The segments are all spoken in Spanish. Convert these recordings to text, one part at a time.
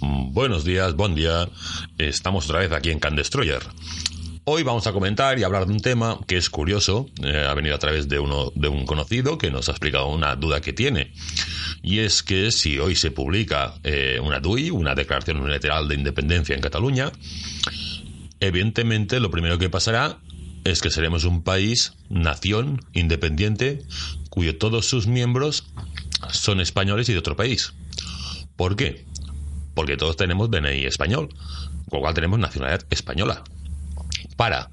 Buenos días, buen día. Estamos otra vez aquí en Can Destroyer. Hoy vamos a comentar y hablar de un tema que es curioso. Eh, ha venido a través de, uno, de un conocido que nos ha explicado una duda que tiene. Y es que si hoy se publica eh, una DUI, una declaración unilateral de independencia en Cataluña, evidentemente lo primero que pasará es que seremos un país, nación, independiente, cuyo todos sus miembros son españoles y de otro país. ¿Por qué? Porque todos tenemos DNI español, con lo cual tenemos nacionalidad española. Para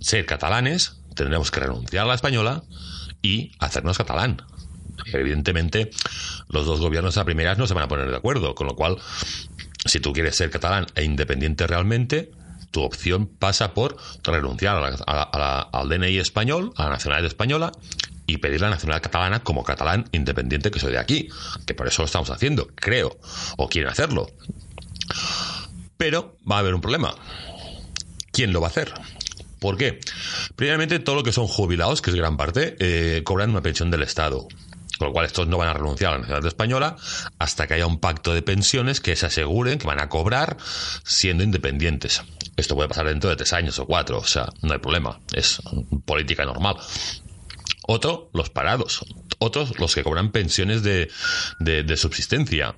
ser catalanes, tendremos que renunciar a la española y hacernos catalán. Evidentemente, los dos gobiernos a primeras no se van a poner de acuerdo, con lo cual, si tú quieres ser catalán e independiente realmente, tu opción pasa por renunciar al DNI español, a la nacionalidad española, y pedir la nacionalidad catalana como catalán independiente que soy de aquí, que por eso lo estamos haciendo, creo, o quieren hacerlo. Pero va a haber un problema. ¿Quién lo va a hacer? ¿Por qué? Primeramente, todo lo que son jubilados, que es gran parte, eh, cobran una pensión del Estado. Con lo cual, estos no van a renunciar a la nacionalidad española hasta que haya un pacto de pensiones que se aseguren que van a cobrar siendo independientes. Esto puede pasar dentro de tres años o cuatro, o sea, no hay problema. Es política normal. Otro, los parados. Otros, los que cobran pensiones de, subsistencia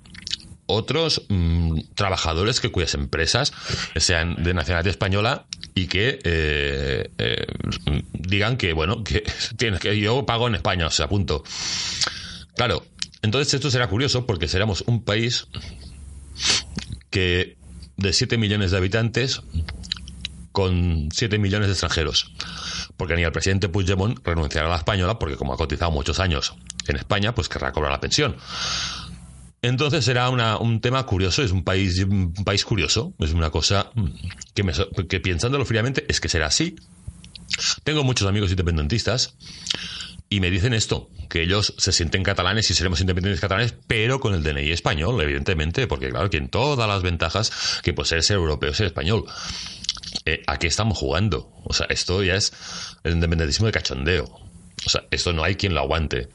otros mm, trabajadores que cuyas empresas sean de nacionalidad española y que eh, eh, digan que bueno que tienes que yo pago en España o sea punto claro entonces esto será curioso porque seremos un país que de 7 millones de habitantes con 7 millones de extranjeros porque ni el presidente Puigdemont renunciará a la española, porque como ha cotizado muchos años en España, pues querrá cobrar la pensión. Entonces será un tema curioso, es un país, un país curioso, es una cosa que, me, que pensándolo fríamente es que será así. Tengo muchos amigos independentistas y me dicen esto, que ellos se sienten catalanes y seremos independientes catalanes, pero con el DNI español, evidentemente, porque claro, tienen todas las ventajas que puede ser ser europeo, ser español. Eh, ¿a qué estamos jugando? O sea, esto ya es el independentismo de cachondeo. O sea, esto no hay quien lo aguante.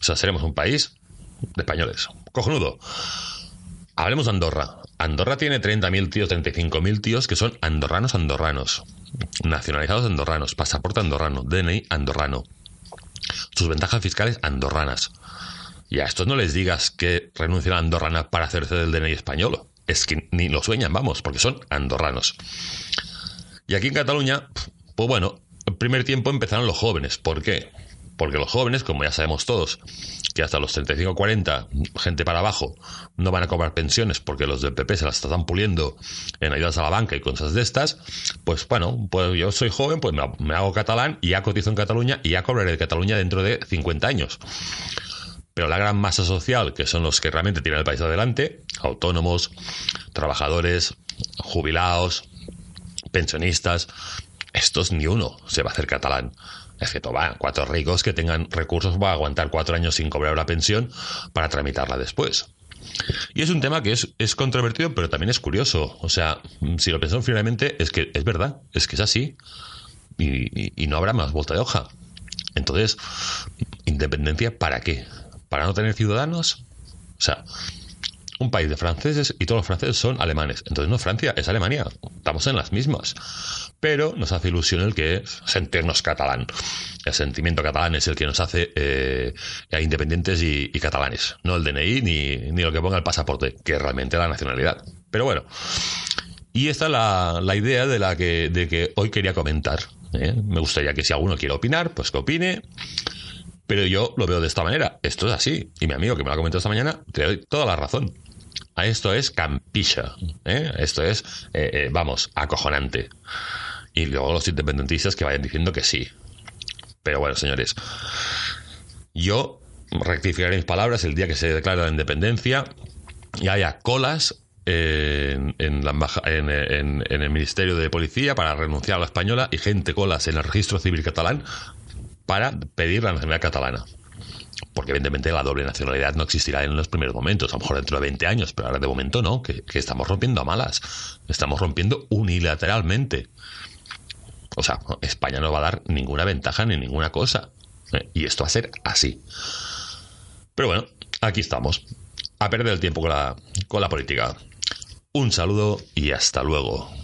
O sea, seremos un país de españoles. Cojonudo. Hablemos de Andorra. Andorra tiene 30.000 tíos, 35.000 tíos que son andorranos andorranos. Nacionalizados andorranos, pasaporte andorrano, DNI andorrano. Sus ventajas fiscales andorranas. Y a estos no les digas que renuncien a andorrana para hacerse del DNI español. Es que ni lo sueñan, vamos, porque son andorranos. Y aquí en Cataluña, pues bueno, el primer tiempo empezaron los jóvenes. ¿Por qué? Porque los jóvenes, como ya sabemos todos, que hasta los 35 40, gente para abajo, no van a cobrar pensiones porque los del PP se las están puliendo en ayudas a la banca y cosas de estas, pues bueno, pues yo soy joven, pues me hago catalán y ya cotizo en Cataluña y ya cobraré de Cataluña dentro de 50 años. Pero la gran masa social, que son los que realmente tienen el país adelante, autónomos, trabajadores, jubilados, pensionistas, estos ni uno se va a hacer catalán. Excepto, va, cuatro ricos que tengan recursos para aguantar cuatro años sin cobrar la pensión para tramitarla después. Y es un tema que es, es controvertido, pero también es curioso. O sea, si lo pensamos finalmente, es que es verdad, es que es así. Y no habrá más vuelta de hoja. Entonces, ¿independencia para qué? ¿Para no tener ciudadanos? O sea, un país de franceses y todos los franceses son alemanes. Entonces no Francia, es Alemania. Estamos en las mismas. Pero nos hace ilusión el que sentirnos catalán. El sentimiento catalán es el que nos hace eh, independientes y, catalanes. No el DNI ni, ni lo que ponga el pasaporte, que es realmente la nacionalidad. Pero bueno. Y esta es la, idea de la que, de que hoy quería comentar. ¿eh? Me gustaría que si alguno quiere opinar, pues que opine. Pero yo lo veo de esta manera. Esto es así. Y mi amigo que me lo ha comentado esta mañana, te doy toda la razón. Esto es campisha. ¿eh? Esto es, eh, eh, vamos, acojonante. Y luego los independentistas que vayan diciendo que sí. Pero bueno, señores, yo rectificaré mis palabras el día que se declare la independencia y haya colas en, la en, el Ministerio de Policía para renunciar a la española y gente colas en el registro civil catalán para pedir la nacionalidad catalana porque evidentemente la doble nacionalidad no existirá en los primeros momentos, a lo mejor dentro de 20 años, pero ahora de momento no, que, estamos rompiendo a malas, estamos rompiendo unilateralmente. O sea, España no va a dar ninguna ventaja ni ninguna cosa. ¿eh? Y esto va a ser así. Pero bueno, aquí estamos. A perder el tiempo con la, con la política. Un saludo y hasta luego.